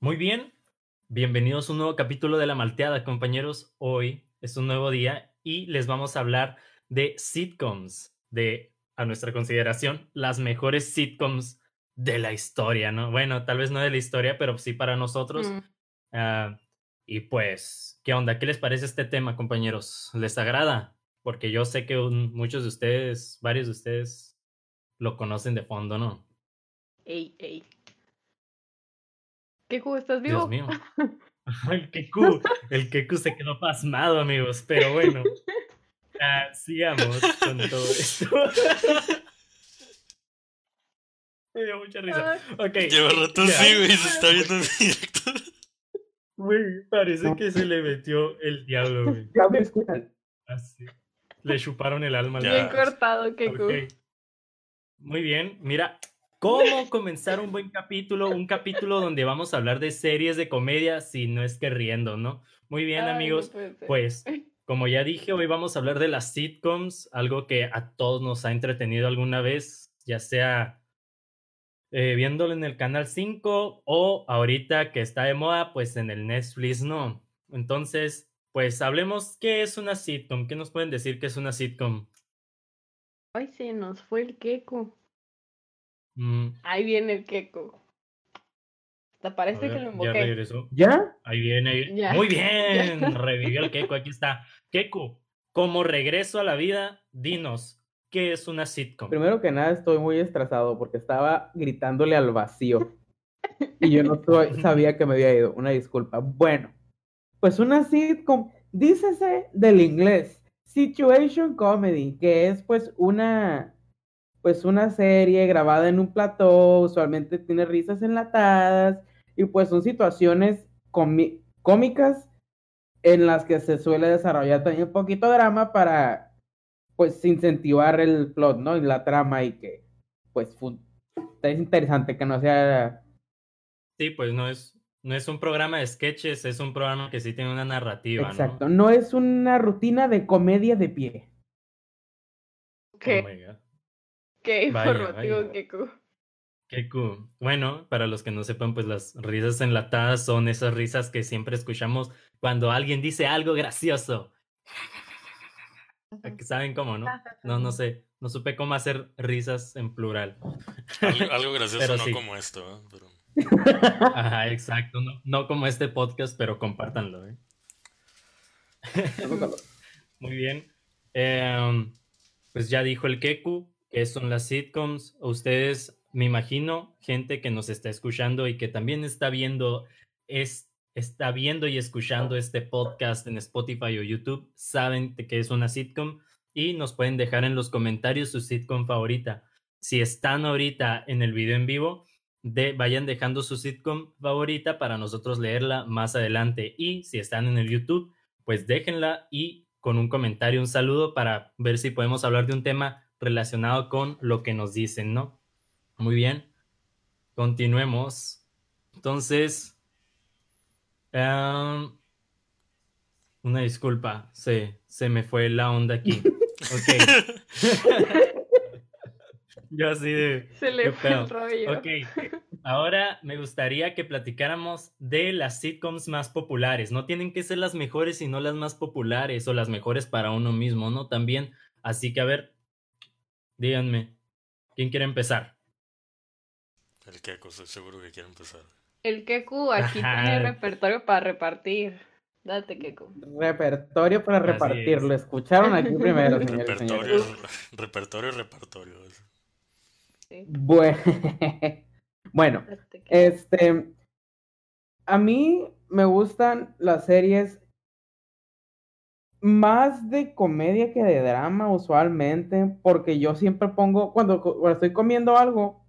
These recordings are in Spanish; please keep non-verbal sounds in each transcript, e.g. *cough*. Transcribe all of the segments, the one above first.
Muy bien, bienvenidos a un nuevo capítulo de La Malteada, compañeros. Hoy es un nuevo día y les vamos a hablar de sitcoms, de, a nuestra consideración, las mejores sitcoms de la historia, ¿no? Bueno, tal vez no de la historia, pero sí para nosotros. Mm. Ah, y pues, ¿qué onda? ¿Qué les parece este tema, compañeros? ¿Les agrada? Porque yo sé que un- muchos de ustedes, varios de ustedes, lo conocen de fondo, ¿no? Ey, ey. ¿Qué jugo estás vivo? Dios mío. *laughs* El Keku, el Keku se quedó pasmado, amigos, pero bueno. ah, sigamos con todo esto. *laughs* Me dio mucha risa. Ay, Ok. Lleva rato ya. así, güey, se está viendo en directo. Güey, parece que se *laughs* le metió el diablo, güey. Ya me escuchan. Así. Le chuparon el alma. al. Bien cortado, qué cool. Ok. Muy bien, mira, ¿cómo *laughs* comenzar un buen capítulo? Un capítulo donde vamos a hablar de series de comedia, si no es que riendo, ¿no? Muy bien, Ay, amigos. Pues, *laughs* como ya dije, hoy vamos a hablar de las sitcoms, algo que a todos nos ha entretenido alguna vez, ya sea eh, viéndolo en el canal 5 o ahorita que está de moda, pues en el Netflix, ¿no? Entonces, pues hablemos qué es una sitcom, qué nos pueden decir que es una sitcom. Ay, se nos fue el queco. Mm, Ahí viene el queco. Hasta parece que lo ya invoqué. regresó. ¿Ya? Ahí viene. ahí- Ya, Muy *laughs* ya. bien, revivió el Keiko, aquí está. Keiko, como regreso a la vida, dinos, ¿qué es una sitcom? Primero que nada estoy muy estresado porque estaba gritándole al vacío. Y yo no *laughs* sabía que me había ido. Una disculpa. Bueno, pues una sitcom, dícese del inglés, situation comedy, que es pues una pues una serie grabada en un plató, usualmente tiene risas enlatadas y pues son situaciones cómicas en las que se suele desarrollar también un poquito de drama para pues incentivar el plot, ¿no? Y la trama y que pues es interesante que no sea Sí, pues no es, no es un programa de sketches, es un programa que sí tiene una narrativa, exacto, ¿no? no es una rutina de comedia de pie. Oh Qué, my God, qué informativo, vaya. queco. qué cool. Bueno, para los que no sepan, pues las risas enlatadas son esas risas que siempre escuchamos cuando alguien dice algo gracioso. Que ¿Saben cómo, no? No, no sé, no supe cómo hacer risas en plural. Algo, *laughs* algo gracioso, Pero no sí. como esto, ¿eh? Pero... Ajá, exacto. No, no como este podcast, pero compártanlo. ¿eh? *laughs* Muy bien. Em, pues ya dijo el Keku, que son las sitcoms. Ustedes, me imagino, gente que nos está escuchando y que también está viendo, es, está viendo y escuchando este podcast en Spotify o YouTube, saben qué es una sitcom y nos pueden dejar en los comentarios su sitcom favorita. Si están ahorita en el video en vivo, de, vayan dejando su sitcom favorita para nosotros leerla más adelante. Y si están en el YouTube, pues déjenla y con un comentario, un saludo para ver si podemos hablar de un tema relacionado con lo que nos dicen, ¿no? Muy bien. Continuemos. Entonces, em, una disculpa, se, se me fue la onda aquí. *laughs* Ok. *laughs* Yo así de... Se le fue el rollo. Ok, ahora me gustaría que platicáramos de las sitcoms más populares. No tienen que ser las mejores, sino las más populares o las mejores para uno mismo, ¿no? También. Así que, a ver, díganme, ¿quién quiere empezar? El Keiko, estoy seguro que quiere empezar. El queco aquí Ajá. tiene repertorio para repartir. Date, queco. Repertorio para Así repartir. es. Lo escucharon aquí *laughs* primero, señores y señores. Repertorio, repertorio, repertorio. Sí. Bue- *laughs* Bueno, Date, queco. este, a mí me gustan las series más de comedia que de drama usualmente, porque yo siempre pongo, cuando, estoy comiendo algo,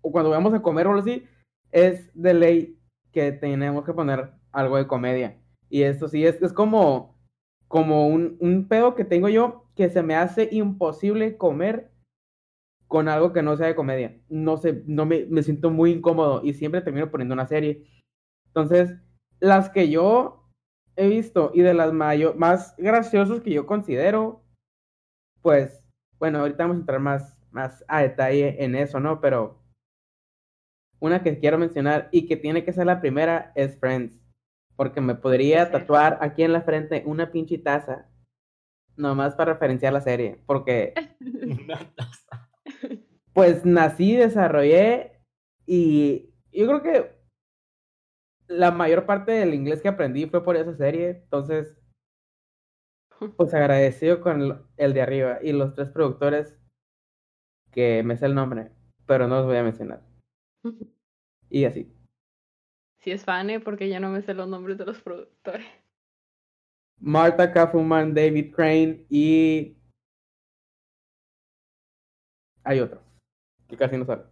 o cuando vamos a comer o algo así, es de ley que tenemos que poner algo de comedia. Y esto sí, es, es como, como un, un pedo que tengo yo que se me hace imposible comer con algo que no sea de comedia. No sé, no me, me siento muy incómodo y siempre termino poniendo una serie. Entonces, las que yo he visto y de las mayo- más graciosas que yo considero, pues, bueno, ahorita vamos a entrar más, más a detalle en eso, ¿no? Pero una que quiero mencionar y que tiene que ser la primera es Friends. Porque me podría Sí. tatuar aquí en la frente una pinche taza. Nomás para referenciar la serie. Porque *laughs* Una taza. pues nací, desarrollé y yo creo que la mayor parte del inglés que aprendí fue por esa serie. Entonces, pues agradecido con el, el de arriba y los tres productores que me sé el nombre, pero no los voy a mencionar. Y así. Si es fan, ¿eh? porque ya no me sé los nombres de los productores. Marta Kaufman, David Crane y hay otro que casi no sabe.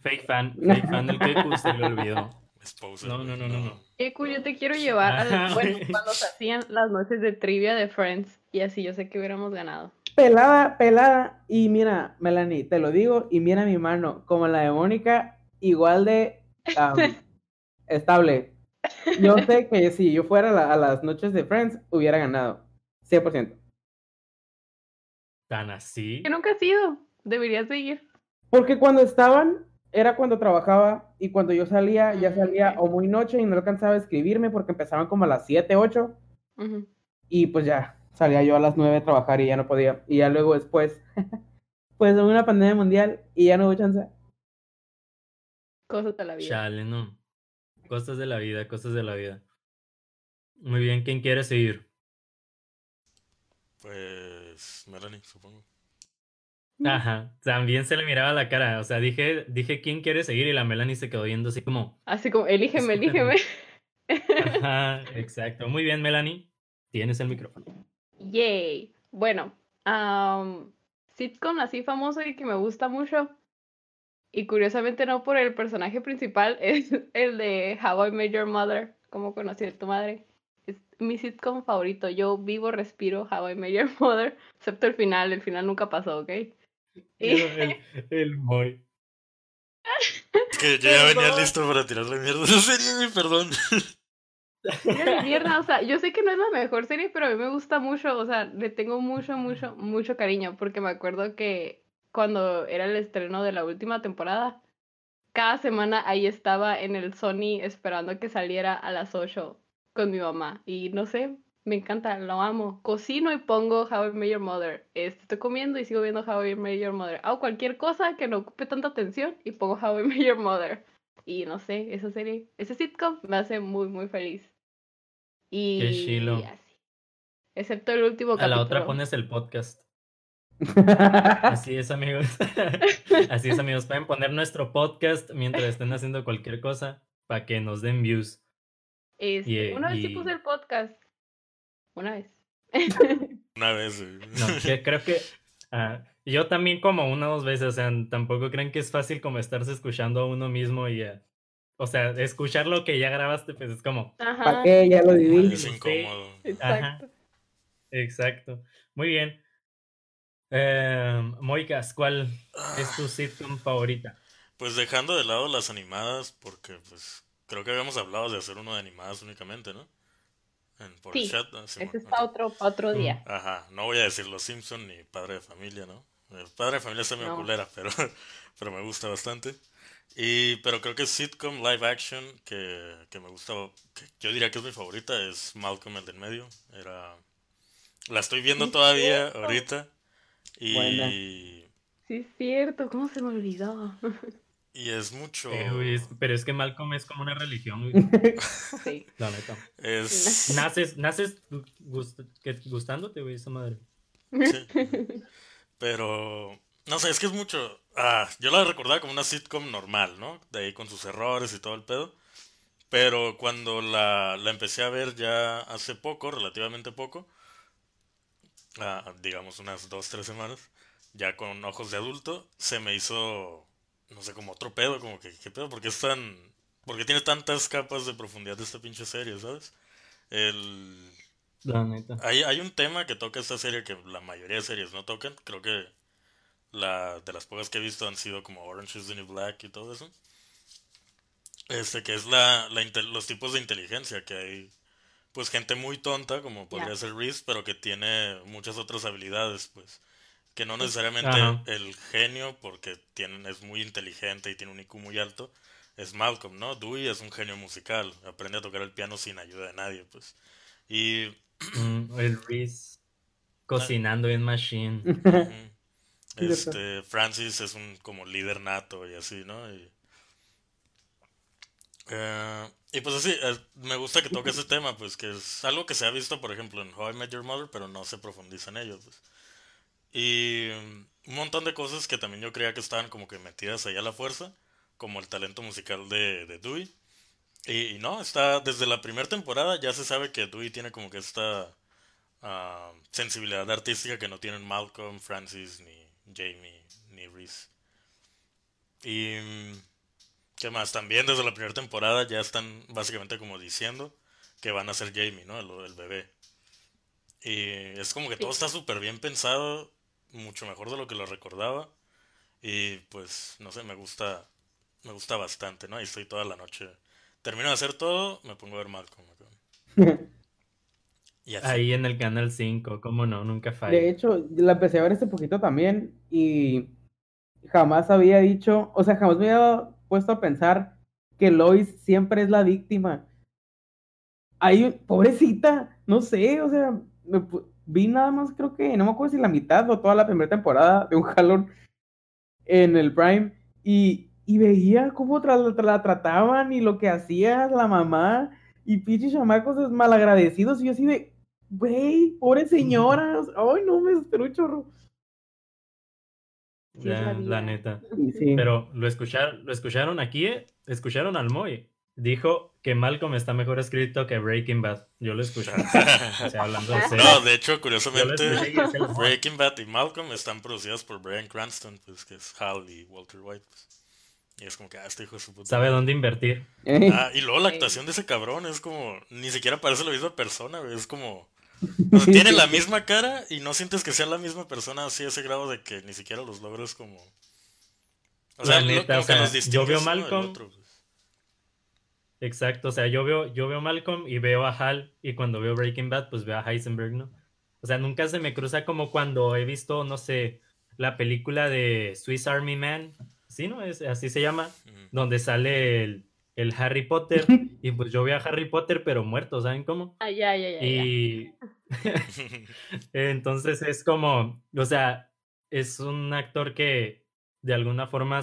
Fake fan, *laughs* fake fan del Keku se le olvidó. Exposer, No, no, no, no, no. Eku, yo te quiero llevar al... *laughs* Bueno, cuando se hacían las noches de trivia de Friends. Y así yo sé que hubiéramos ganado. Pelada, pelada. Y mira, Melanie, te lo digo, y mira mi mano, como la de Mónica, igual de *laughs* estable. Yo sé que si yo fuera a, la- a las noches de Friends, hubiera ganado. 100%. Tan así. Que nunca has ido. Deberías de ir. Porque cuando estaban, era cuando trabajaba, y cuando yo salía, ya salía o muy noche y no alcanzaba a escribirme porque empezaban como a las 7, 8. Ujú. Y pues ya, salía yo a las 9 a trabajar y ya no podía. Y ya luego después, *laughs* pues hubo una pandemia mundial y ya no hubo chance. Cosas de la vida. Chale, no. Cosas de la vida, cosas de la vida. Muy bien, ¿quién quiere seguir? Pues Melanie, supongo. Ajá, también se le miraba la cara. O sea, dije, dije quién quiere seguir y la Melanie se quedó viendo así como. Así como, elígeme, elígeme. *laughs* Ajá, *laughs* exacto. Muy bien, Melanie. Tienes el micrófono. Yay. Bueno, am, sitcom así famoso y que me gusta mucho. Y curiosamente no por el personaje principal, *laughs* es el de How I Met Your Mother. ¿Cómo conocí a tu madre? Es mi sitcom favorito. Yo vivo, respiro How I Met Your Mother, excepto el final. El final nunca pasó, ¿ok? *laughs* El. Es que yo ya venía listo para tirarle mierda a esa serie, güey, perdón. *laughs* Mierda, o sea, yo sé que no es la mejor serie, pero a mí me gusta mucho, o sea, le tengo mucho, mucho, mucho cariño, porque me acuerdo que cuando era el estreno de la última temporada, cada semana ahí estaba en el Sony esperando que saliera a las 8 con mi mamá, y no sé, me encanta, lo amo. Cocino y pongo How I Met Your Mother. Este, estoy comiendo y sigo viendo How I Met Your Mother. Hago cualquier cosa que no ocupe tanta atención y pongo How I Met Your Mother. Y no sé, esa serie, ese sitcom me hace muy, muy feliz. Y Qué chilo. así. Excepto el último A capítulo. la otra pones el podcast. *laughs* Así es, amigos. *laughs* Así es, amigos. Pueden poner nuestro podcast mientras estén haciendo cualquier cosa para que nos den views. Este, y- una vez sí puse el podcast. Una vez. *laughs* Una vez, güey. No, que *laughs* creo que ah, yo también como una o dos veces, o sea, tampoco creen que es fácil como estarse escuchando a uno mismo y, eh, o sea, escuchar lo que ya grabaste, pues es como, Ajá. ¿Para qué? Ya lo viví. Es Sí. incómodo. Exacto. exacto. Muy bien. Eh, Moicas, ¿cuál es tu sitcom favorita? Pues dejando de lado las animadas, porque pues creo que habíamos hablado de hacer uno de animadas únicamente, ¿no? En, por el Sí, chat. Ese es para otro, día. Ajá, no voy a decir Los Simpson ni Padre de Familia, ¿no? El Padre de Familia está medio No. culera, pero, *laughs* pero me gusta bastante. Y, pero creo que sitcom live action que, que me gusta, que yo diría que es mi favorita, es Malcolm el del medio. Era, la estoy viendo Sí, todavía cierto. ahorita. Buena. Y, Sí, es cierto. ¿Cómo se me olvidó? *laughs* y es mucho... Eh, güey, es- pero es que Malcolm es como una religión, güey, *laughs* Sí. la neta. Es... Naces, naces gu- gust- que- gustándote, güey, esa madre. Sí. Pero, no sé, es que es mucho. Ah, yo la recordaba como una sitcom normal, ¿no? De ahí con sus errores y todo el pedo. Pero cuando la, la empecé a ver ya hace poco, relativamente poco, ah, digamos unas dos, tres semanas, ya con ojos de adulto, se me hizo, no sé, como otro pedo, como que, ¿qué pedo? porque es tan, porque tiene tantas capas de profundidad de esta pinche serie, ¿sabes? El, La neta. hay, hay un tema que toca esta serie que la mayoría de series no tocan. Creo que la de las pocas que he visto han sido como Orange is the New Black y todo eso. Este, que es la, la los tipos de inteligencia que hay. Pues gente muy tonta, como podría ser Reese, pero que tiene muchas otras habilidades, pues. Que no necesariamente Ajá. el genio, porque tienen, es muy inteligente y tiene un IQ muy alto, es Malcolm, ¿no? Dewey es un genio musical, aprende a tocar el piano sin ayuda de nadie, pues. Y... Mm, el Reese cocinando en Machine. *laughs* Este, Francis es un como líder nato y así, ¿no? Y, eh, y pues así, eh, me gusta que toque ese tema, pues que es algo que se ha visto, por ejemplo, en How I Met Your Mother, pero no se profundiza en ello, pues. Y un montón de cosas que también yo creía que estaban como que metidas ahí a la fuerza, como el talento musical de, de Dewey. Y, no, está desde la primera temporada ya se sabe que Dewey tiene como que esta ah, sensibilidad artística que no tienen Malcolm, Francis, ni Jamie, ni Reese. Y... ¿Qué más? También desde la primera temporada ya están básicamente como diciendo que van a ser Jamie, ¿no? El, el bebé. Y es como que todo está súper bien pensado, mucho mejor de lo que lo recordaba. Y pues, no sé, me gusta, me gusta bastante, ¿no? Y estoy toda la noche termino de hacer todo, me pongo a ver Malcolm. *laughs* y Ahí en el canal 5, cómo no, nunca falla. De hecho, la empecé a ver este poquito también y jamás había dicho, o sea, jamás me había puesto a pensar que Lois siempre es la víctima. Hay, pobrecita, no sé, o sea, vi nada más, creo que, no me acuerdo si la mitad o toda la primera temporada de un jalón en el Prime y y veía cómo la trataban y lo que hacía la mamá y pinches chamacos malagradecidos y yo así de, güey, pobres señoras, ay no, me desesperó un chorro. la neta. Pero lo escucharon, lo escucharon aquí, ¿eh? escucharon al Moy. Dijo que Malcolm está mejor escrito que Breaking Bad. Yo lo escuché. *laughs* No, de hecho, curiosamente, Breaking Bad y Malcolm están producidas por Brian Cranston, pues, que es Hal y Walter White. Pues. Y es como que, ah, este hijo de su puta. Sabe dónde invertir. Ah, *laughs* y luego la actuación de ese cabrón es como, ni siquiera parece la misma persona, Es como, *laughs* tiene la misma cara y no sientes que sea la misma persona así a ese grado de que ni siquiera los logros como... O sea, neta, o sea yo veo Malcolm. Pues. Exacto, o sea, yo veo, yo veo Malcolm y veo a Hal y cuando veo Breaking Bad, pues veo a Heisenberg, ¿no? O sea, nunca se me cruza como cuando he visto, no sé, la película de Swiss Army Man sí, ¿no? Es, así se llama, donde sale el, el, Harry Potter, *laughs* y pues yo veo a Harry Potter, pero muerto, ¿saben cómo? Ah, ya, ya, ya. Y *laughs* entonces es como, o sea, es un actor que de alguna forma,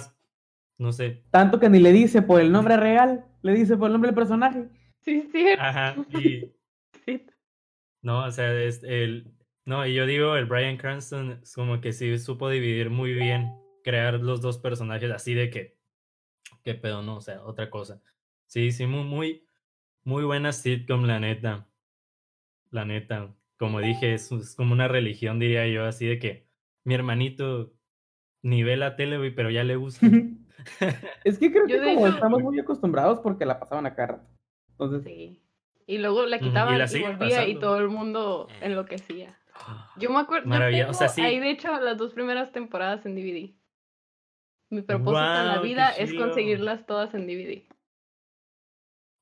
no sé. Tanto que ni le dice por el nombre real, le dice por el nombre del personaje. Sí, sí. Ajá, *laughs* y... No, o sea, es el... No, y yo digo, el Brian Cranston es como que sí supo dividir muy bien crear los dos personajes así de que, qué pedo, no, o sea, otra cosa. Sí, sí, muy, muy, muy buena sitcom, la neta. La neta, como dije, es, como una religión, diría yo, así de que mi hermanito ni ve la tele, pero ya le gusta. *laughs* es que creo que como estamos muy acostumbrados porque la pasaban a cara. Entonces... Sí. Y luego la quitaban y, volvía y todo el mundo enloquecía. Yo me acuerdo. Maravilloso. Ahí, de hecho, las dos primeras temporadas en DVD. Mi propósito en la vida es conseguirlas todas en DVD.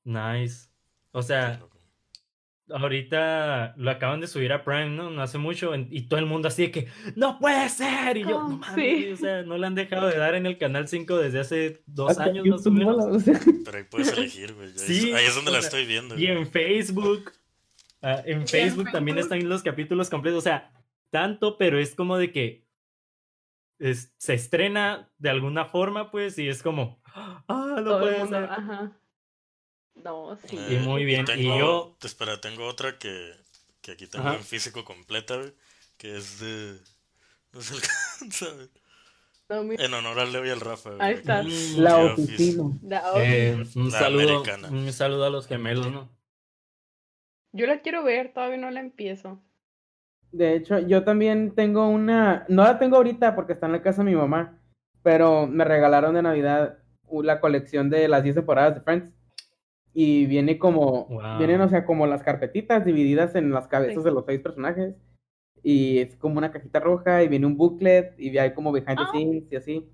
Nice. O sea, ahorita lo acaban de subir a Prime, ¿no? No hace mucho, y todo el mundo así de que, ¡no puede ser! Y yo, no mames, o sea, no le han dejado de dar en el Canal 5 desde hace dos años más o menos. *laughs* Pero ahí puedes elegir, güey. Sí, ahí es donde la estoy viendo. Y en Facebook, ah, en Facebook también están los capítulos completos, o sea, tanto, pero es como de que se estrena de alguna forma, pues, y es como, ah, lo puede ser. Ajá. No, sí. y muy bien. y yo. Espera, tengo otra que, que aquí tengo en físico completa, que es de. No se *laughs* alcanza, en honor al Leo y al Rafa. Ahí está. La oficina. Eh, un, saludo, un saludo a los gemelos, ¿no? Yo la quiero ver, todavía no la empiezo. De hecho, yo también tengo una, no la tengo ahorita porque está en la casa de mi mamá, pero me regalaron de Navidad la colección de las 10 temporadas de Friends. Y viene como, vienen, o sea, como las carpetitas divididas en las cabezas de los seis personajes. Y es como una cajita roja y viene un booklet y hay como behind the ah. scenes y así.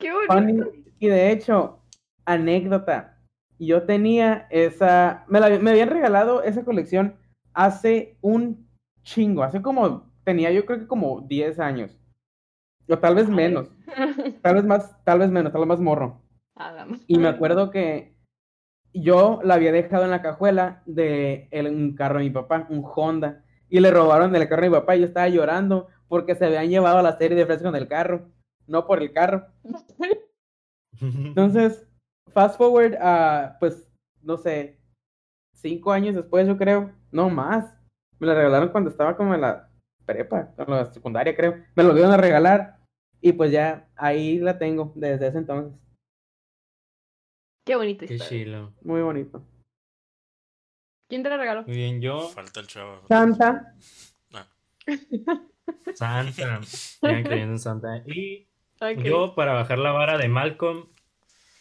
¡Qué bonito! Y de hecho, anécdota, yo tenía esa, me, la, me habían regalado esa colección hace un chingo, hace como, tenía yo creo que como 10 años. O tal vez menos. Tal vez más, tal vez menos, tal vez más morro. *laughs* Adam. Y me acuerdo que yo la había dejado en la cajuela de un carro de mi papá, un Honda. Y le robaron el carro de mi papá y yo estaba llorando porque se habían llevado a la serie de Fresco en el carro, no por el carro. Entonces, fast forward a, pues, no sé, cinco años después, yo creo, no más. Me la regalaron cuando estaba como en la prepa, en la secundaria, creo. Me lo dieron a regalar y pues ya ahí la tengo desde ese entonces. Qué bonita Qué chilo. Muy bonito. ¿Quién te la regaló? Muy bien, yo, Falta el chavo. Santa, *laughs* Santa. Sigan creyendo en Santa. Y yo, para bajar la vara de Malcolm,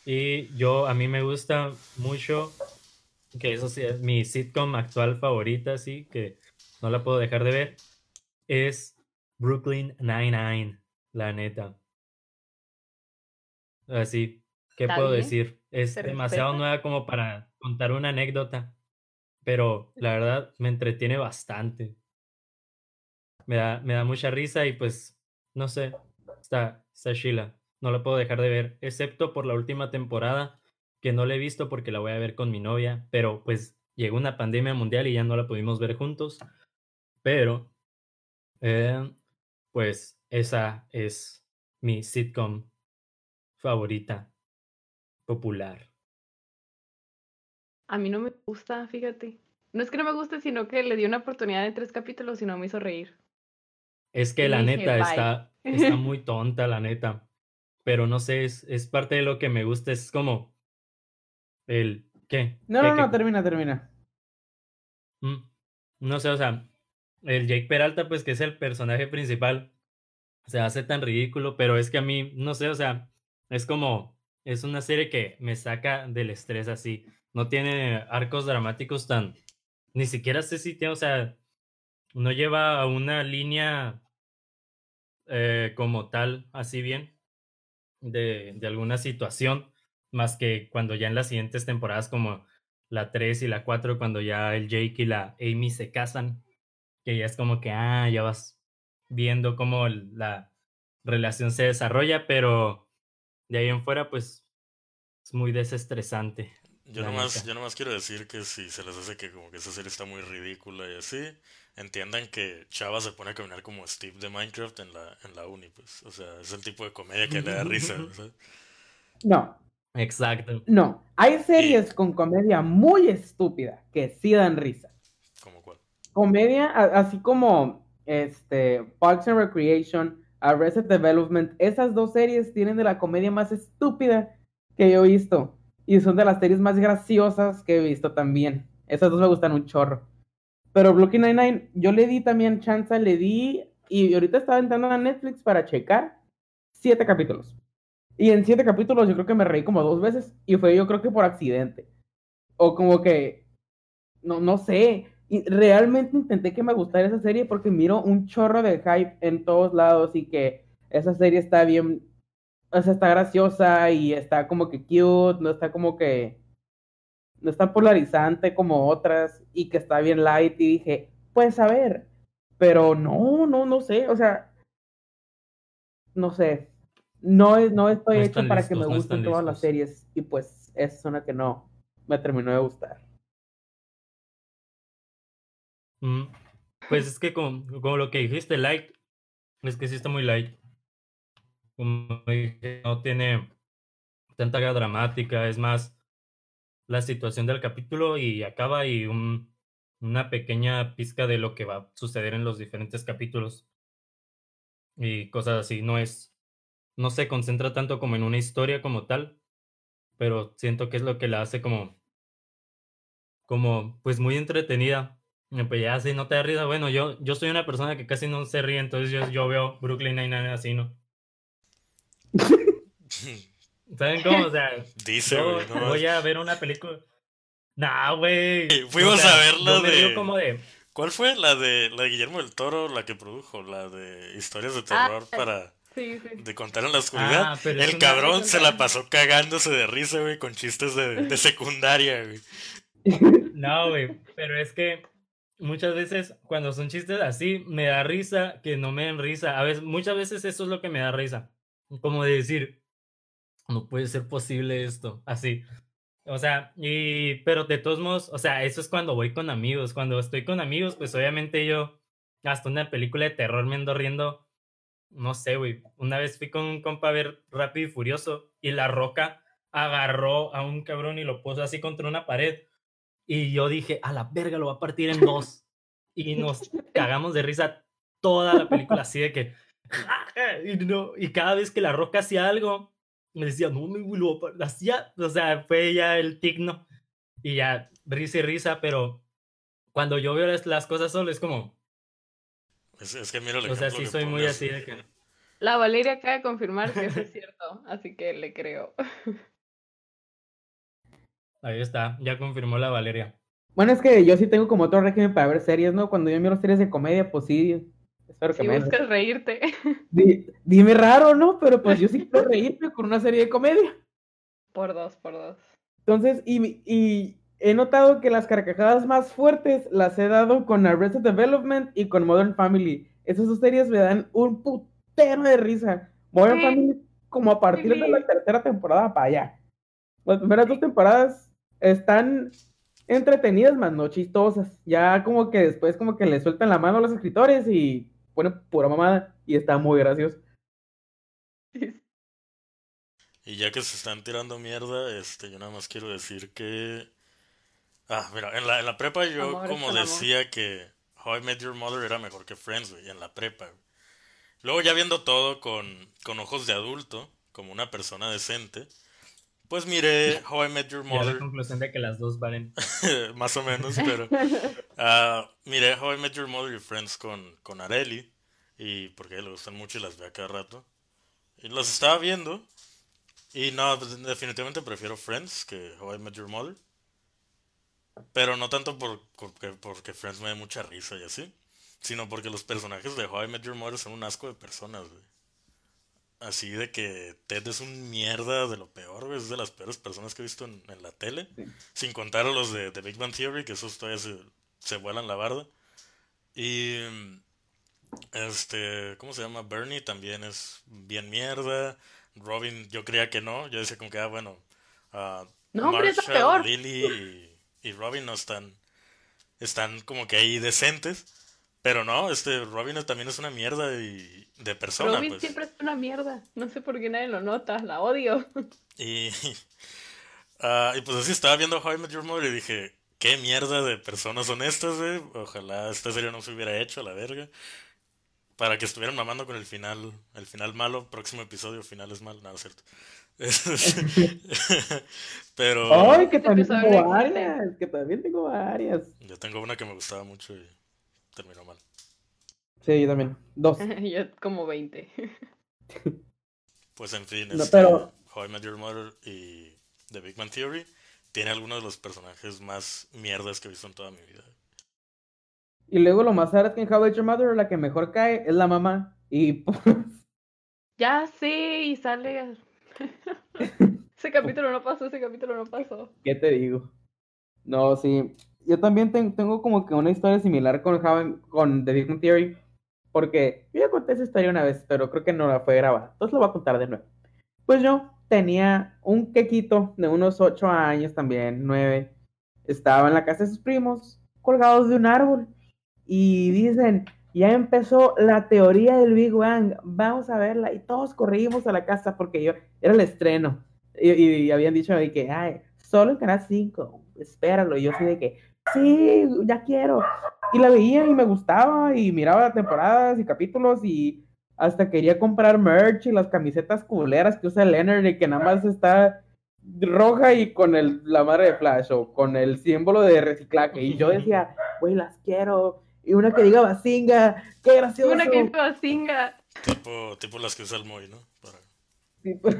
y yo, a mí me gusta mucho, que eso sí es mi sitcom actual favorita, sí, que no la puedo dejar de ver, es Brooklyn Nine-Nine, la neta. Así, ¿qué puedo bien, decir? Es demasiado nueva como para contar una anécdota, pero la verdad me entretiene bastante. Me da, me da mucha risa y pues, no sé, está, está chila. No la puedo dejar de ver, excepto por la última temporada, que no la he visto porque la voy a ver con mi novia, pero pues llegó una pandemia mundial y ya no la pudimos ver juntos. Pero, eh, pues esa es mi sitcom favorita, popular. A mí no me gusta, fíjate. No es que no me guste, sino que le di una oportunidad de tres capítulos y no me hizo reír. Es que Y la neta está, *laughs* está muy tonta, la neta. Pero no sé, es, es parte de lo que me gusta, es como el ¿qué? No, ¿Qué- no, qué- no, termina, termina. Mm, No sé, o sea, el Jake Peralta, pues que es el personaje principal, se hace tan ridículo, pero es que a mí, no sé, o sea, es como, es una serie que me saca del estrés así. No tiene arcos dramáticos tan, ni siquiera sé si tiene, o sea, no lleva a una línea eh, como tal, así bien, de, de alguna situación, más que cuando ya en las siguientes temporadas como la 3 y la 4, cuando ya el Jake y la Amy se casan, que ya es como que, ah, ya vas viendo cómo la relación se desarrolla, pero de ahí en fuera, pues, es muy desestresante. Yo nomás, yo nomás quiero decir que si se les hace que como que esa serie está muy ridícula y así, entiendan que Chava se pone a caminar como Steve de Minecraft en la, en la uni, pues. O sea, es el tipo de comedia que le da risa, *laughs* ¿sabes? No, Exacto. no. Hay series con comedia muy estúpida que sí dan risa. Como cual. Comedia, así como este, Parks and Recreation, Arrested Development, esas dos series tienen de la comedia más estúpida que yo he visto. Y son de las series más graciosas que he visto también. Esas dos me gustan un chorro. Pero Brooklyn Nine-Nine, yo le di también chance, le di. Y ahorita estaba entrando a Netflix para checar siete capítulos. Y en siete capítulos yo creo que me reí como dos veces. Y fue yo creo que por accidente. O como que. No, no sé. Y realmente intenté que me gustara esa serie porque miro un chorro de hype en todos lados y que esa serie está bien. O sea, está graciosa y está como que cute, no está como que. No está polarizante como otras y que está bien light. Y dije, pues a ver. Pero no, no, no sé. O sea, no sé. No, es- no estoy No hecho para que me gusten todas las series. Y pues esa es una que no me terminó de gustar. Mm, Pues es que como, como lo que dijiste, light, es que sí está muy light. Como dije, no tiene tanta dramática, es más la situación del capítulo y acaba y un, una pequeña pizca de lo que va a suceder en los diferentes capítulos y cosas así. No es, no se concentra tanto como en una historia como tal, pero siento que es lo que la hace como, como, pues muy entretenida. Pues ya si no te da risa, bueno, yo, yo soy una persona que casi no se ríe, entonces yo, yo veo Brooklyn Nine-Nine así, ¿no? *laughs* ¿Saben cómo? O sea, Dice, yo güey, no voy más. a ver una película. Nah, güey. Fuimos O sea, a ver la de- como de. ¿Cuál fue la de la de Guillermo del Toro, la que produjo? La de historias de Ah, terror para Sí, sí. de contar en la oscuridad. Ah, El cabrón se la pasó cagándose de risa, güey, con chistes de, de secundaria, güey. No, güey. Pero es que muchas veces cuando son chistes así, me da risa que no me den risa. A veces, muchas veces eso es lo que me da risa. Como de decir, no puede ser posible esto, así. O sea, y, pero de todos modos, o sea, eso es cuando voy con amigos. Cuando estoy con amigos, pues obviamente yo, hasta una película de terror me ando riendo, no sé, güey. Una vez fui con un compa a ver Rápido y Furioso y la roca agarró a un cabrón y lo puso así contra una pared. Y yo dije, a la verga, lo va a partir en dos. Y nos *laughs* cagamos de risa toda la película así de que... Y, no, y cada vez que la roca hacía algo, me decía, no, me lo hacía, o sea, fue ya el tigno. Y ya, risa y risa, pero cuando yo veo las, cosas solo es como... Es, que mira O sea, sí soy muy así de que... La Valeria acaba de confirmar que eso es cierto, así que le creo. *laughs* Ahí está, ya confirmó la Valeria. Bueno, es que yo sí tengo como otro régimen para ver series, ¿no? Cuando yo miro series de comedia, pues sí, espero que si buscas reírte. *laughs* dime raro, ¿no? Pero pues yo sí *laughs* quiero reírme con una serie de comedia. Por dos, por dos. Entonces, y, y he notado que las carcajadas más fuertes las he dado con Arrested Development y con Modern Family. Esas dos series me dan un putero de risa. Modern Family como a partir de la tercera temporada para allá. Las primeras dos temporadas están entretenidas, más no chistosas. Ya como que después como que le sueltan la mano a los escritores y ponen pura mamada y está muy gracioso. Y ya que se están tirando mierda, este, yo nada más quiero decir que... Ah, mira, en la, en la prepa yo como decía que How I Met Your Mother era mejor que Friends, güey, en la prepa. Luego ya viendo todo con, con ojos de adulto, como una persona decente, pues miré *laughs* How I Met Your Mother. la conclusión de que las dos valen. *laughs* Más o menos, pero. *laughs* Uh, miré How I Met Your Mother y Friends con, con Areli. Y porque le gustan mucho y las ve a cada rato. Y las estaba viendo. Y no, pues, definitivamente prefiero Friends que How I Met Your Mother. Pero no tanto por, porque, porque Friends me da mucha risa y así. Sino porque los personajes de How I Met Your Mother son un asco de personas, güey así de que Ted es un mierda de lo peor, Es de las peores personas que he visto en, la tele. Sin contar a los de, Big Bang Theory, que esos todavía se, se vuelan la barda. Y. Este. ¿Cómo se llama? Bernie también es bien mierda. Robin, yo creía que no. Yo decía como que, ah, bueno. Uh, no, peor. Lily y, y Robin no están. Están como que ahí decentes. Pero no, este Robin también es una mierda y de persona. Robin pues. siempre es una mierda. No sé por qué nadie lo nota, la odio. *laughs* Y, uh, *laughs* y pues así estaba viendo How I Met Your Mother y dije, qué mierda de personas son estas, güey. Ojalá esta serie no se hubiera hecho a la verga. Para que estuvieran mamando con el final, el final malo, próximo episodio, final es malo, nada, cierto. *laughs* Pero. ¡Ay, que también tengo varias! Que también tengo varias. Yo tengo una que me gustaba mucho y terminó mal. Sí, yo también. Dos. *laughs* yo como 20. pues en fin, no, este, pero... How I Met Your Mother y The Big Man Theory tiene algunos de los personajes más mierdas que he visto en toda mi vida. Y luego lo más raro es que en How I Met Your Mother la que mejor cae es la mamá. Y pues... Ya sí, y sale... *laughs* ese capítulo no pasó, ese capítulo no pasó. ¿Qué te digo? No, sí yo también tengo como que una historia similar con, con The Big Theory, porque yo ya conté esa historia una vez, pero creo que no la fue grabada, entonces lo voy a contar de nuevo. Pues yo tenía un quequito de unos 8 años también, 9, estaba en la casa de sus primos, colgados de un árbol, y dicen, ya empezó la teoría del Big Bang, vamos a verla, y todos corrimos a la casa porque yo, era el estreno, y, habían dicho que, ay, solo en Canal 5, espéralo, y yo soy de que, sí, ya quiero. Y la veía y me gustaba y miraba temporadas y capítulos y hasta quería comprar merch y las camisetas culeras que usa Leonard y que nada más está roja y con el, la madre de Flash o con el símbolo de reciclaje. Y yo decía, güey, las quiero. Y una que diga Basinga, qué gracioso. Una que diga Basinga. Tipo, tipo las que usa el Moy, ¿no? Pues,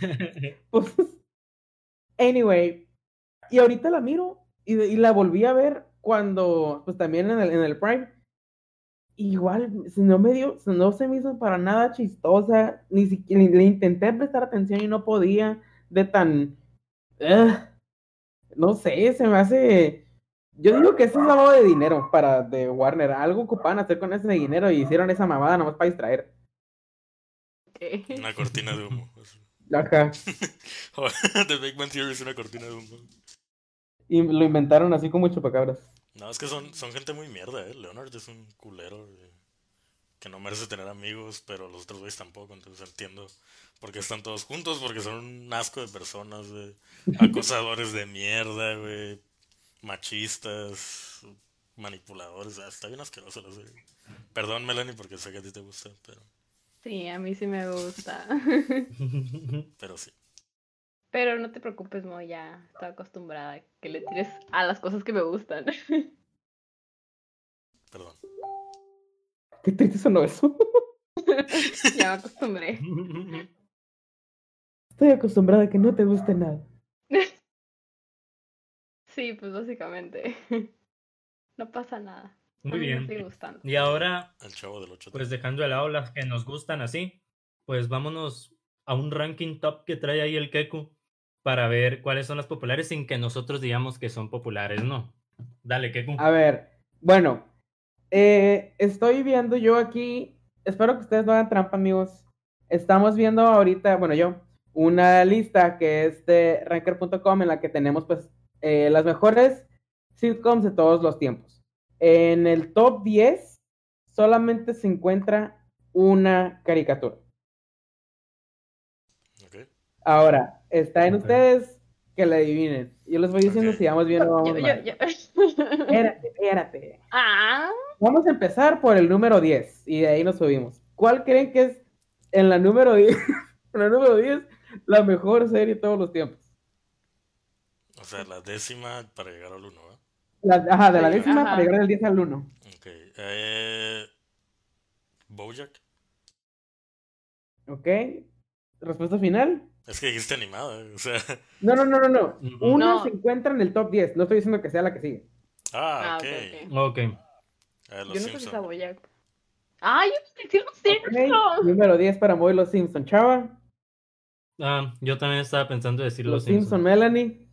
*laughs* pues, anyway, y ahorita la miro y, la volví a ver cuando, pues también en el, en el Prime. Igual, no me dio, no se me hizo para nada chistosa, ni siquiera le, intenté prestar atención y no podía, de tan, no sé, se me hace, yo digo que eso es algo de dinero para de Warner, algo ocupaban hacer con ese dinero y hicieron esa mamada nomás para distraer. Una cortina de humo. Ajá. *laughs* *laughs* The Big Bang Theory es una cortina de humo. Y lo inventaron así como chupacabras. No, es que son, son gente muy mierda, eh. Leonard es un culero eh, que no merece tener amigos, pero los otros güeyes tampoco, entonces entiendo por qué están todos juntos, porque son un asco de personas, güey. *laughs* Acosadores de mierda, güey. Machistas, manipuladores. Ah, está bien asqueroso la serie. Perdón, Melanie, porque sé que a ti te gusta, pero, Sí, a mí sí me gusta. *laughs* pero sí. Pero no te preocupes, Mo, ya estoy acostumbrada a que le tires a las cosas que me gustan. *laughs* Perdón. Qué triste sonó eso. *laughs* ya me acostumbré. Estoy acostumbrada a que no te guste nada. *laughs* Sí, pues básicamente. No pasa nada. Muy me bien. gustando. Y ahora, El chavo del 8. pues dejando de lado las que nos gustan así, pues vámonos a un ranking top que trae ahí el Keku para ver cuáles son las populares sin que nosotros digamos que son populares, ¿no? Dale, Keku. A ver, bueno, eh, estoy viendo yo aquí, espero que ustedes no hagan trampa, amigos. Estamos viendo ahorita, bueno, yo, una lista que es de ranker.com en la que tenemos pues eh, las mejores sitcoms de todos los tiempos. En el top 10 solamente se encuentra una caricatura. Ahora, está en ustedes que la adivinen. Yo les voy diciendo si vamos bien o vamos Yo- mal. yo- Espérate, espérate. *laughs* Ah, Vamos a empezar por el número 10 y de ahí nos subimos. ¿Cuál creen que es en la número 10, *laughs* en la número 10 la mejor serie de todos los tiempos? O sea, la décima para llegar al 1, ¿eh? La- ajá, de la décima ajá. para llegar del 10 al 1. Ok. Eh, Bojack. ¿Ok? ¿Respuesta final? Es que dijiste animada, eh, o sea. No, no, no, no, no. Una No. se encuentra en el top 10. No estoy diciendo que sea la que sigue. Ah, Ah, ok. ok, ok. Ok. Eh, yo no sé si Simpson. Saboyac. ¡Ay, yo pensé los Simpsons! Número 10 para Moy Los Simpson. Chava. Ah, yo también estaba pensando decir Los, los, Simpson, Simpsons. Melanie.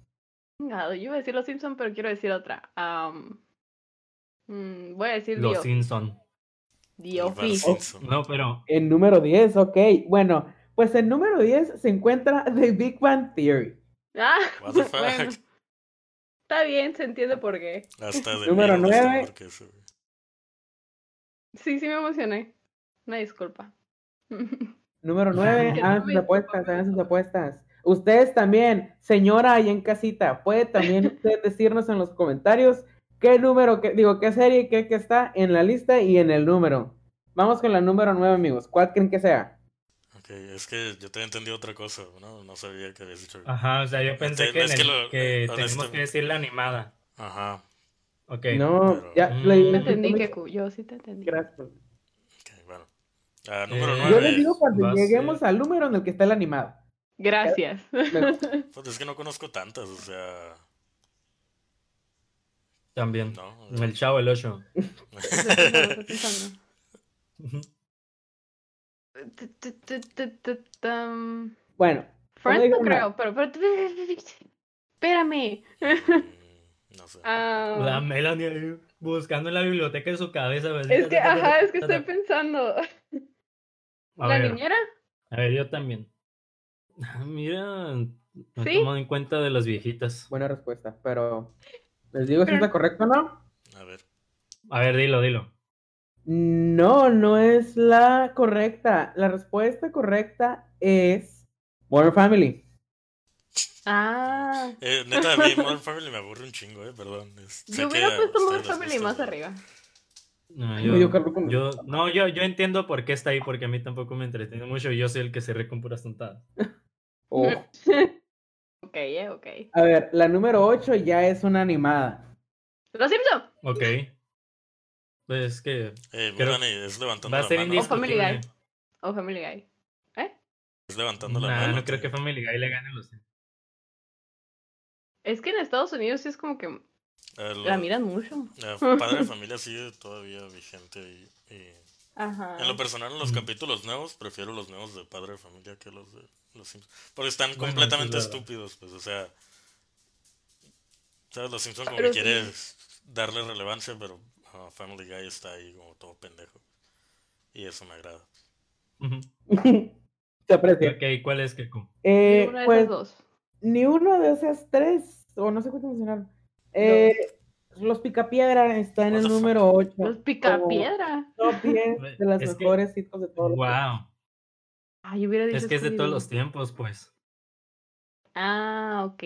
Chingado, Yo iba a decir los Simpsons, pero quiero decir otra. Mm, voy a decir Los The, Simpson. The Office. Simpson. No, pero En número 10, ok. Bueno, pues en número 10 se encuentra The Big Bang Theory. Ah, What the fuck? bueno. Está bien, se entiende por qué. Hasta de Número miedo está nueve. mejor que eso, güey. Sí, sí me emocioné. Una disculpa. *laughs* Número 9, Que *laughs* hagan sus apuestas, hagan sus apuestas. Ustedes también, señora ahí en casita, puede también *laughs* usted decirnos en los comentarios qué número, qué, digo, qué serie cree que está en la lista y en el número. Vamos con la número 9, amigos. ¿Cuál creen que sea? Ok, es que yo te entendí otra cosa, ¿no? No sabía que habías dicho. Ajá, o sea, yo pensé que, que el- lo- que eh, tenemos que decir la animada. Ajá. Ok. No, pero- ya Mm. entendí, Keku. Yo sí te entendí. Gracias. Ok, bueno. Ah, número Eh, Yo les digo cuando lleguemos ser- al número en el que está la animada. Gracias. Pues es que no conozco tantas, o sea. También. No. El chavo, el 8. *laughs* *laughs* Bueno, Friends no creo, pero, pero espérame. mm, No sé. Ah, La Melanie ahí buscando en la biblioteca de su cabeza. es que, ajá, es que estoy pensando. A ¿La ver, niñera? a ver, yo también. Ah, Mira, no he ¿Sí? tomado en cuenta de las viejitas. buena respuesta, pero les digo si Pero- es la correcta o no. A ver. A ver, dilo, dilo. No, no es la correcta. La respuesta correcta es Modern Family. Ah. Eh, neta, a mí *laughs* Modern Family me aburre un chingo, eh, perdón. Es- Yo hubiera puesto Modern Family más arriba. No, yo, yo- no, yo, yo entiendo por qué está ahí, porque a mí tampoco me entretiene mucho y yo soy el que se ríe con puras tontadas. *laughs* Oh. *laughs* Ok, eh, ok. A ver, la número 8 ya es una animada. Los Simpsons. Ok. Pues es que Eh, Melanie, es levantando va a la ser mano. O Family Guy. O Family Guy. Es levantando la mano. no creo que Family Guy le gane los Es que en Estados Unidos sí es como que Eh, lo- la miran mucho. eh, *laughs* Padre de Familia sigue todavía vigente y, y Ajá. En lo personal, en los Mm. capítulos nuevos, prefiero los nuevos de Padre de Familia que los de Los Simpsons. Porque están Bueno, completamente es estúpidos, pues, o sea. ¿Sabes? Los Simpsons como Pero que sí. quiere darle relevancia, pero ah, Family Guy está ahí como todo pendejo. Y eso me agrada. Ujú. *laughs* Se aprecia. Ok, ¿cuál es Keku? Eh, Una de pues, esas dos. ni uno de esas tres, o no sé cuánto mencionaron. Eh, los Picapiedra está en el número 8. Los picapiedra. Top 10 *laughs* de las Es que- mejores sitcoms de todos los tiempos. Wow. Ay, hubiera dicho Es que es de todos los tiempos, pues. Ah, ok.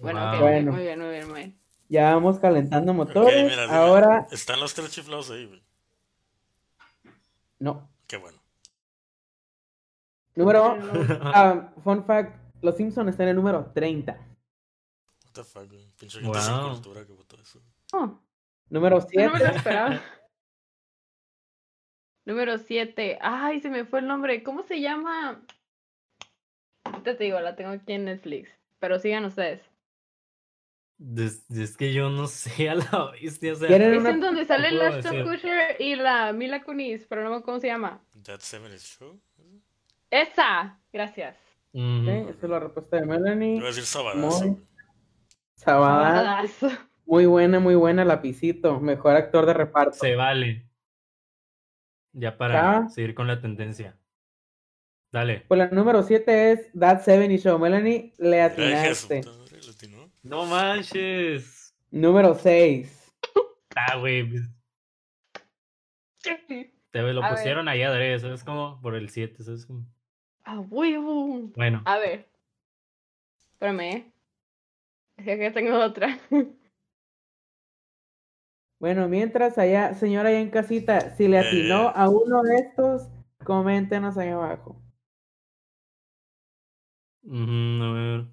Bueno, Wow. Bueno. muy bien, muy bien, muy bien. Ya vamos calentando motores. mira, mira, Ahora, Están los tres chiflados ahí, güey. no. Qué bueno. Número, no- *laughs* ah, fun fact, Los Simpsons está en el número 30. What the fuck, güey. Pinche gente sin Wow. cultura que votó eso. Oh, Número no me lo 7, esperaba. *laughs* Número 7. Ay, se me fue el nombre. ¿Cómo se llama? Ahorita te digo, la tengo aquí en Netflix. Pero sigan ustedes. Es, es que yo no *laughs* sé a la bestia. O sea, ¿Quieren Es una- en donde sale la Ashton. Kutcher y la Mila Kunis, pero no me acuerdo cómo se llama. That 70 Show. ¡Esa! Gracias. esa es la respuesta de Yo Melanie. iba a decir Sabadazo, Sabadazo. muy buena, muy buena. Lapicito, mejor actor de reparto. Se vale. Ya para Ya. seguir con la tendencia. Dale. Pues la número 7 es That 70 Show. Melanie, le atinaste. No manches. Número 6. Ah, güey. pues, Te lo A ver. pusieron ahí adrede, ¿sabes cómo? Por el 7, ¿sabes cómo? ¡A huevo! Bueno. A ver. Espérame, ¿eh? Es que tengo otra. *laughs* Bueno, mientras allá, señora allá en casita, si le atinó Eh. a uno de estos, coméntenos ahí abajo. Ujú, a ver.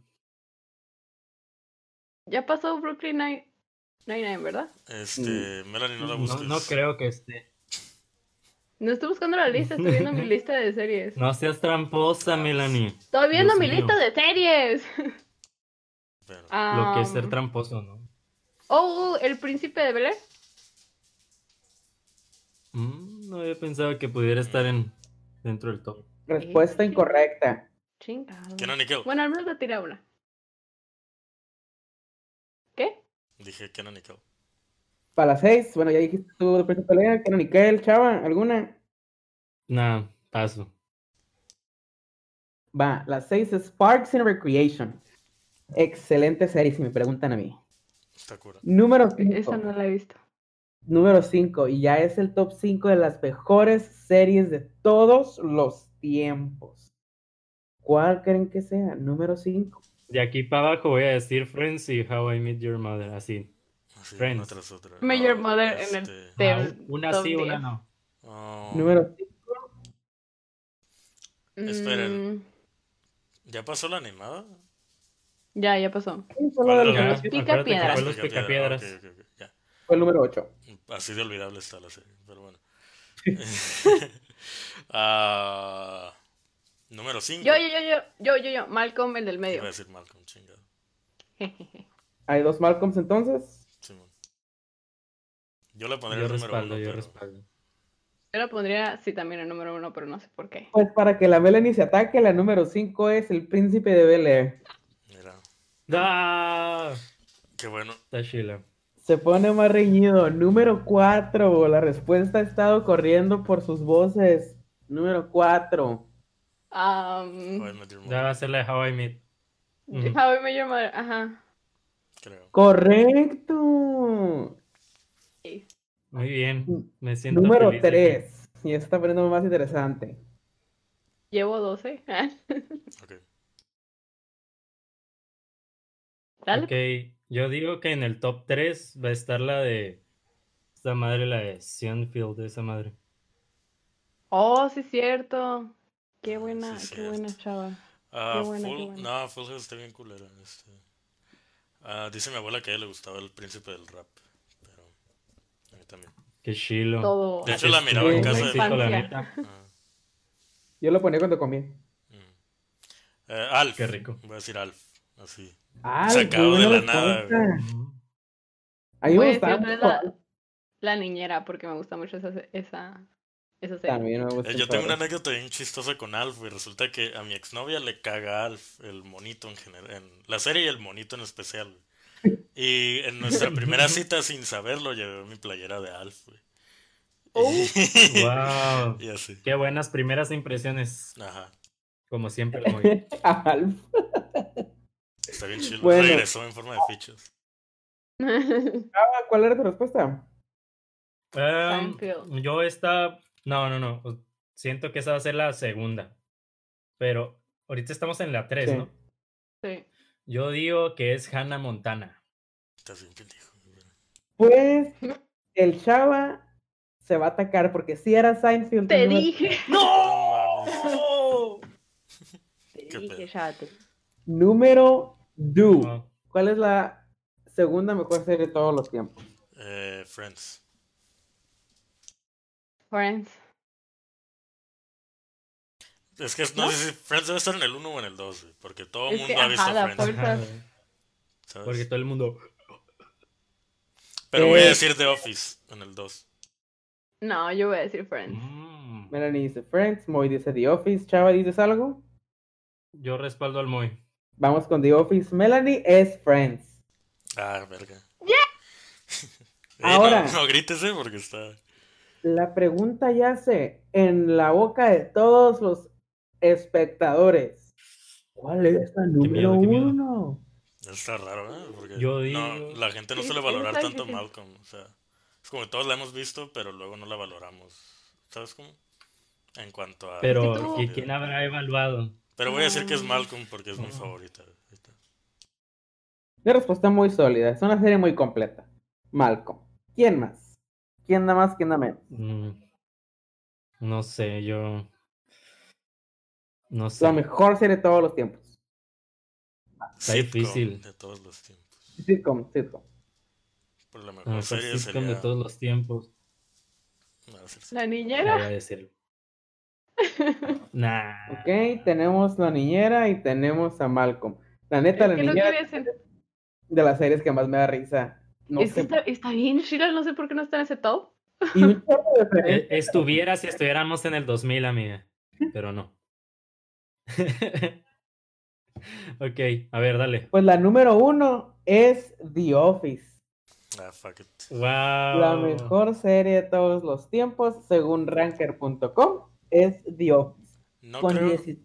Ya pasó Brooklyn Nine- Nine-Nine, ¿verdad? Este, Melanie, no la No, busques. no creo que esté. No estoy buscando la lista, estoy viendo mi *laughs* lista de series. No seas tramposa, Melanie. Estoy viendo Dios mi mío. lista de series. Pero, *laughs* Lo que es ser Am, tramposo, ¿no? Oh, el príncipe de Bel Mm, no había pensado que pudiera estar en dentro del top. Respuesta Eh. incorrecta. Chingado. Bueno, al menos le tiré una. Dije Kenan Nickel. Para las 6, bueno, ya dijiste tú de Príncipe Leia, que no Nickel, Chava, ¿alguna? Nah, paso. Va, las 6 es Parks and Recreation. Excelente serie, si me preguntan a mí. Está cura. Número Esa 5. no la he visto. Número 5, y ya es el top 5 de las mejores series de todos los tiempos. ¿Cuál creen que sea? Número 5. De aquí para abajo voy a decir Friends y How I Met Your Mother, así. Así, Friends. una tras otra. Mayor Ah, Mother en el este, Te- Ah, una sí, una 10. no. ah, Número 5. Esperen. Mm, ¿Ya pasó la animada? ya, ya pasó. Ya, número Los picapiedras. fue los ok, ya. fue el número 8. Así de olvidable está la serie, pero bueno. *laughs* *laughs* Ah, número 5. Yo, yo, yo, yo, yo, yo, yo, Malcolm, el del Iba medio. a decir Malcolm, chingado. *laughs* Hay dos Malcolms entonces. Yo le pondría Yo el número respaldo, uno, yo pero- respaldo. Yo la pondría, sí, también el número uno, pero no sé por qué. Pues para que la Melanie se ataque, la número 5 es El Príncipe de Bel Air. Mira, ¡Ah! qué bueno. Está chila. Se pone más reñido. Número 4. La respuesta ha estado corriendo por sus voces. Número 4. Um, How I Met Your Ya va Mother, a ser la de How I Met. Ujú. How I Met Your Mother, ajá. creo. Correcto. Sí. Muy bien. Me siento Número feliz de 3. Y está poniendo más interesante. Llevo 12. *laughs* Ok. Dale. Ok, yo digo que en el top 3 va a estar la de esta madre, la de Sionfield, esa madre. Oh, sí, cierto. Qué Ah, buena, sí, qué buena chava. Ah, buena, qué buena. no, Full House está bien culera. Este. Ah, dice mi abuela que a ella le gustaba el príncipe del rap, pero a mí también. Qué chilo. Todo. De hecho, la miraba en casa de- la neta. Ah, Yo lo ponía cuando comía. mm. Eh, Alf. Qué rico. Voy a decir Alf, así. Ah, Sacado de la nada, respuesta. Ujú. A mí Voy me gustaba la, la niñera porque me gusta mucho esa, esa, esa serie. También me gusta Eh, yo tengo una anécdota bien chistosa con Alf, y resulta que a mi exnovia le caga Alf, el monito en general, en la serie y el monito en especial. Y en nuestra *laughs* primera cita, sin saberlo, llevé mi playera de Alf, güey. Oh. Wow. *laughs* y así. Qué buenas primeras impresiones. Ajá. Como siempre, *laughs* Moy. Alf. Está bien chido. Bueno. Regresó en forma de fichas. Ah, ¿Cuál era tu respuesta? Em, yo esta, no, no, no. Siento que esa va a ser la segunda. Pero ahorita estamos en la 3, Sí. ¿no? sí. Yo digo que es Hannah Montana. Estás bien pendejo. Pues el Chava se va a atacar porque si era Seinfeld. Te número- dije, *laughs* No te Qué dije, chate. Número 2. No. ¿Cuál es la segunda mejor serie de todos los tiempos? Eh, Friends. Friends. Es que no, ¿No? sé si Friends debe estar en el 1 o en el 2, güey, porque todo el mundo que, ha visto ajá, Friends. fuerza- Ajá, ¿sabes? Porque todo el mundo. Pero voy a Eh, decir The Office en el 2. No, yo voy a decir Friends. Mm, Melanie dice Friends, Moy dice The Office. Chava, ¿dices algo? yo respaldo al Moy. Vamos con The Office. Melanie es Friends. Ah, verga. *laughs* Eh, Ahora. No, no grites, eh, porque está. La pregunta yace en la boca de todos los espectadores. ¿Cuál es la número miedo, qué miedo. uno? Está raro, ¿eh? Porque Yo no, la gente no suele valorar tanto. Malcolm. O sea, es como que todos la hemos visto, pero luego no la valoramos. ¿Sabes cómo? En cuanto a. Pero, tú- ¿y quién habrá evaluado? Pero voy a decir que es. Malcolm porque es mi Ah. favorita. Una respuesta muy sólida. Es una serie muy completa. Malcolm. ¿Quién más? ¿Quién da más? ¿Quién da menos? Mm, no sé, yo. No La sé. mejor serie de todos los tiempos. Está difícil. De todos los tiempos. Sitcom, sitcom. Por la La mejor mejor serie sitcom sería. de todos los tiempos. no, La Ya voy niñera. a decir. Nah. Ok, tenemos la niñera y tenemos a Malcolm. La neta, Es la no niñera quería ser- de las series que más me da risa. No Es que sé. está, está bien, Sheila, no sé por qué no está en ese top. Y un chorro de *laughs* referencias. Estuviera si estuviéramos en el 2000, amiga. Pero no. *laughs* ok, a ver, dale. Pues la número uno es The Office. Ah, fuck it. Wow. La mejor serie de todos los tiempos, según ranker.com, es The Office. No con creo, 16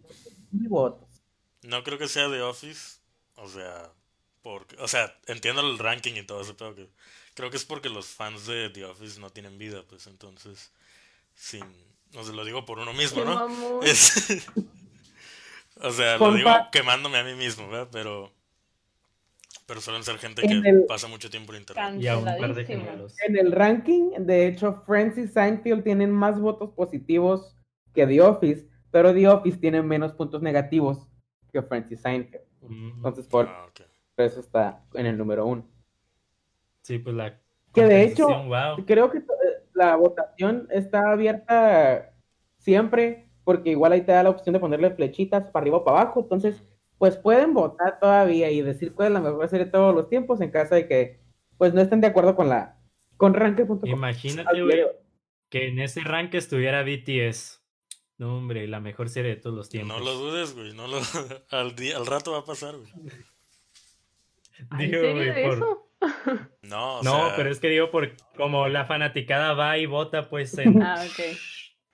votos. no creo que sea The Office. O sea, porque, o sea, entiendo el ranking y todo eso, pero que, creo que es porque los fans de The Office no tienen vida, pues entonces, sin, no se lo digo por uno mismo, ¿no? *laughs* Es- o sea, Fun lo digo quemándome a mí mismo, ¿verdad? Pero, pero suelen ser gente En que el- pasa mucho tiempo en internet. Y a un par de. En el ranking, de hecho, Friends y Seinfeld tienen más votos positivos que The Office, pero The Office tiene menos puntos negativos que Friends y Seinfeld. Entonces, por Ah, eso está en el número uno. Sí, pues la. Que de hecho, wow. Creo que eh, la votación está abierta siempre, porque igual ahí te da la opción de ponerle flechitas para arriba o para abajo. Entonces, pues pueden votar todavía y decir cuál es la mejor serie de todos los tiempos en caso de que pues no estén de acuerdo con la con ranking.com. Imagínate, güey, que en ese rank estuviera BTS. No, hombre, la mejor serie de todos los tiempos. No lo dudes, güey. No lo... *laughs* al, día, al rato va a pasar, güey. ¿Hay Digo, serie güey, de por- eso? *laughs* No, o No, sea, pero es que digo, por como la fanaticada va y vota, pues en. *laughs* Ah, ok.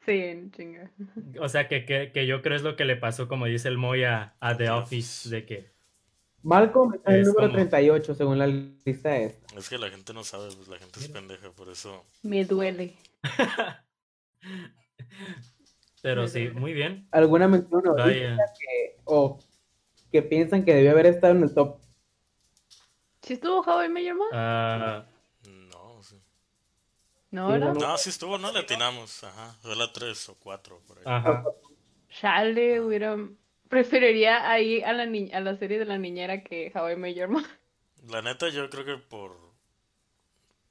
Sí, en chinga. o sea, que, que, que yo creo es lo que le pasó, como dice el Moy, a, a The Office, de que. Malcolm está en el número como- 38 según la lista esta. es que la gente no sabe, pues la gente es pendeja, por eso. Me duele. *laughs* Pero sí, muy bien. ¿Alguna mención Vaya. que, o que piensan que debió haber estado en el top? ¿Sí estuvo How I Met Your Mother? Ah, No, sí. No, ¿verdad? no, No, sí estuvo, no le atinamos. Ajá, fue la 3 o 4 por ahí. ajá. Chale, hubiera... Preferiría ahí a la, ni- a la serie de la niñera que How I Met Your Mother. La neta, yo creo que por.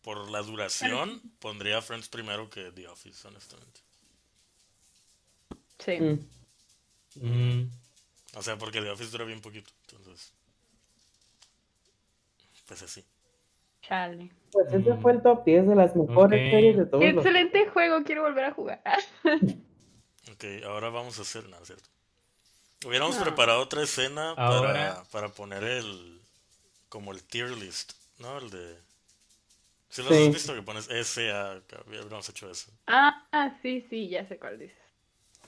Por la duración, pondría Friends primero que The Office, honestamente. Sí. Mm. Mm, O sea, porque The Office dura bien poquito, entonces. Pues así. Chale. Pues ese Mm. fue el top 10 de las mejores series de todos Qué los excelente juego, quiero volver a jugar. *laughs* Ok, ahora vamos a hacer nada, ¿cierto? Hubiéramos No. preparado otra escena para, para poner el. como el tier list, ¿no? El de. Si lo Sí. has visto que pones S A, hubiéramos hecho eso. Ah, ah, sí, sí, ya sé cuál dices.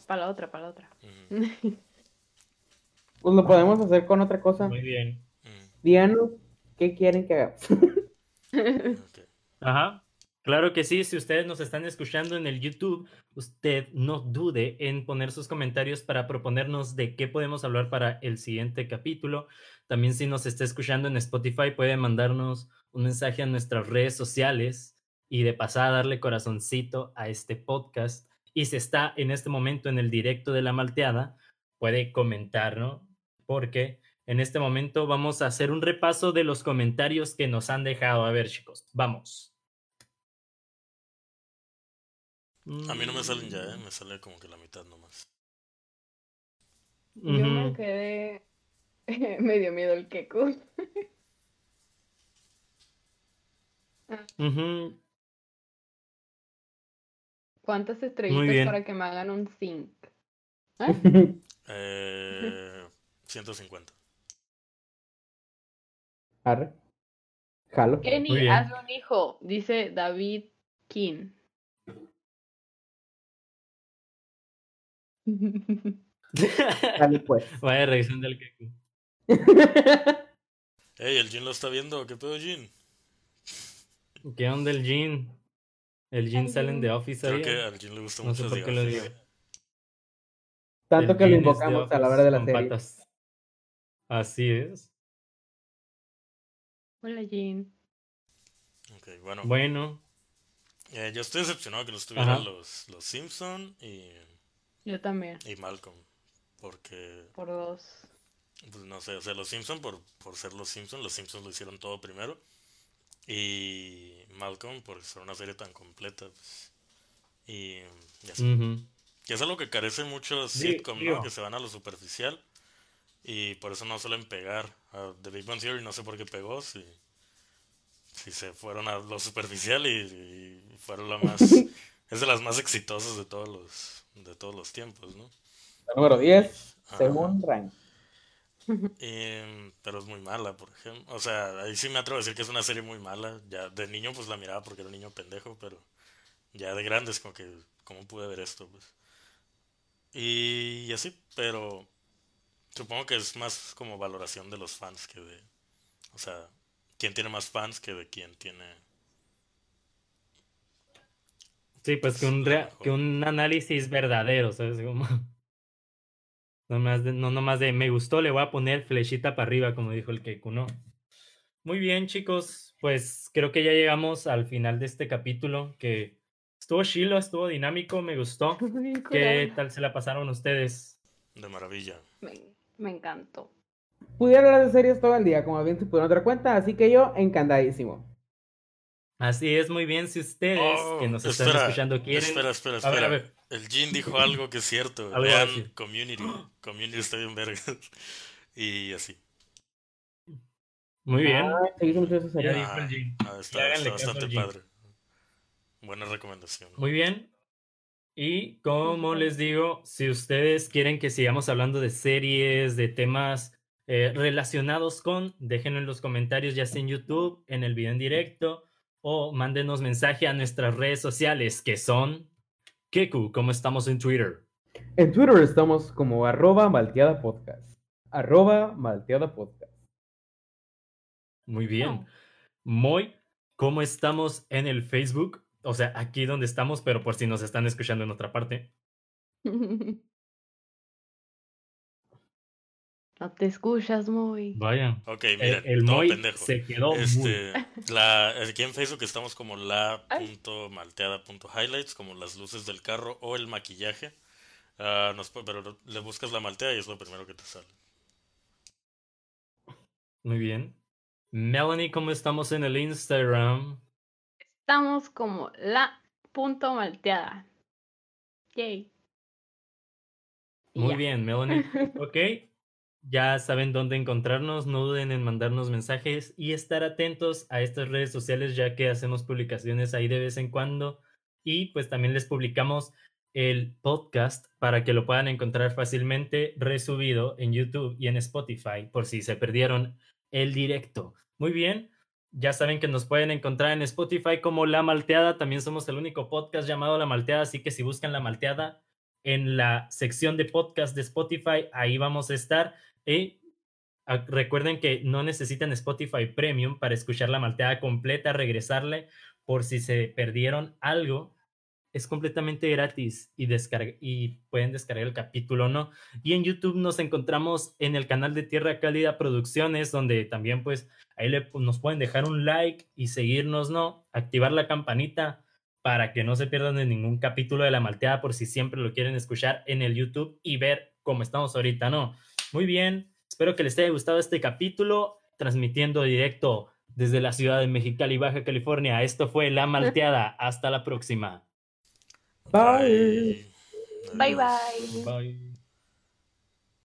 Para la otra, para la otra. *laughs* Pues lo podemos hacer con otra cosa. Muy bien. Mm, Díganos qué quieren que hagamos. ok. Ajá. Claro que sí, si ustedes nos están escuchando en el YouTube, usted no dude en poner sus comentarios para proponernos de qué podemos hablar para el siguiente capítulo. También si nos está escuchando en Spotify, puede mandarnos un mensaje a nuestras redes sociales y de pasada darle corazoncito a este podcast. Y si está en este momento en el directo de la malteada, puede comentar, ¿no? Porque en este momento vamos a hacer un repaso de los comentarios que nos han dejado. A ver, chicos, vamos. A mí no me salen ya, ¿eh? Me sale como que la mitad nomás. Yo me quedé. *laughs* me dio miedo el Keku. Ujú. ¿Cuántas estrellitas bien. para que me hagan un zinc? *laughs* Eh, 150. Arre. Jalo. Kenny, hazme un hijo, dice David King. Dale, pues. *laughs* Vaya reacción del Keku. Ey, ¿el Jin lo está viendo? ¿Qué pedo, Jin? ¿Qué onda el Jean? El Ay, salen de Jean. Office Creo ahí. que al Jin le gusta No sé mucho por The qué lo Office. digo. Tanto El que lo Jean es de invocamos a la hora de la con serie. patas. Así es. Hola, Jean. Ok, bueno. Bueno, Eh, yo estoy decepcionado que no estuvieran los, los Simpson y, Yo también, y Malcolm. Porque, por dos. pues no sé, o sea, los Simpson por, por ser los Simpson, los Simpsons lo hicieron todo primero. Y Malcolm por ser una serie tan completa. Pues, y, y así. ujú. Que es algo que carece mucho sitcom. ¿no? Que se van a lo superficial. Y por eso no suelen pegar. A The Big Bang Theory no sé por qué pegó. Si, si se fueron a lo superficial y, y fueron la más. *laughs* es de las más exitosas de todos los, de todos los tiempos, ¿no? La número 10, Ajá. según Rank. Y, *laughs* pero es muy mala, por ejemplo. O sea, ahí sí me atrevo a decir que es una serie muy mala. Ya de niño pues la miraba porque era un niño pendejo, pero ya de grande es como que, ¿cómo pude ver esto? Pues? Y, así, pero supongo que es más como valoración de los fans que de... O sea, quién tiene más fans que de quién tiene... Sí, pues que un, rea- que un análisis verdadero, ¿sabes? Como... *laughs* No más de, no nomás de me gustó, le voy a poner flechita para arriba, como dijo el Keku, ¿no? Muy bien, chicos, pues creo que ya llegamos al final de este capítulo, que estuvo chilo, estuvo dinámico, me gustó. *laughs* ¿Qué tal se la pasaron ustedes? De maravilla. Me, me encantó. Pudiera hablar de series todo el día, como bien se pudieron dar cuenta, así que yo encantadísimo. Así es, muy bien, si ustedes que Oh, nos están escuchando quieren... Espera, espera, A ver, espera. a ver. El Jin dijo algo que es cierto. *laughs* Vean. Community. Community está bien vergas. Y así. Muy bien. Ah, Ya dijo el Jin. Ah, Y está, bastante padre. Buena recomendación. Muy bien. Y como les digo, si ustedes quieren que sigamos hablando de series, de temas eh, relacionados con, déjenlo en los comentarios, ya sea en YouTube, en el video en directo, o mándenos mensaje a nuestras redes sociales, que son Keku, como estamos en Twitter. En Twitter estamos como arroba malteada podcast. Arroba malteada podcast. Muy bien. Moy, ¿cómo estamos en el Facebook? O sea, aquí donde estamos, pero por si nos están escuchando en otra parte. *laughs* No te escuchas muy. Vaya. Ok, El, miren, el Moy pendejo. se quedó muy- Este, la, aquí en Facebook estamos como la.malteada.highlights, como las luces del carro o el maquillaje. Ah, nos pero le buscas la maltea y es lo primero que te sale. Muy bien. Melanie, ¿cómo estamos en el Instagram? Estamos como la punto malteada. Yay. Muy bien, Melanie. *laughs* Ok. Ya saben dónde encontrarnos. No duden en mandarnos mensajes y estar atentos a estas redes sociales, ya que hacemos publicaciones ahí de vez en cuando. Y pues también les publicamos el podcast para que lo puedan encontrar fácilmente resubido en YouTube y en Spotify, por si se perdieron el directo. Muy bien. Ya saben que nos pueden encontrar en Spotify como La Malteada. También somos el único podcast llamado La Malteada, así que si buscan La Malteada en la sección de podcast de Spotify, ahí vamos a estar. Y ah, recuerden que no necesitan Spotify Premium para escuchar la malteada completa, regresarle por si se perdieron algo. Es completamente gratis y, y pueden descargar el capítulo, ¿no? Y en YouTube nos encontramos en el canal de Tierra Cálida Producciones, donde también pues ahí nos pueden dejar un like y seguirnos, ¿no? Activar la campanita para que no se pierdan de ningún capítulo de La Malteada por si siempre lo quieren escuchar en el YouTube y ver cómo estamos ahorita, ¿no? Muy bien, espero que les haya gustado este capítulo, transmitiendo directo desde la ciudad de Mexicali, Baja California. Esto fue La Malteada. Hasta la próxima. Bye. Bye, bye. Bye.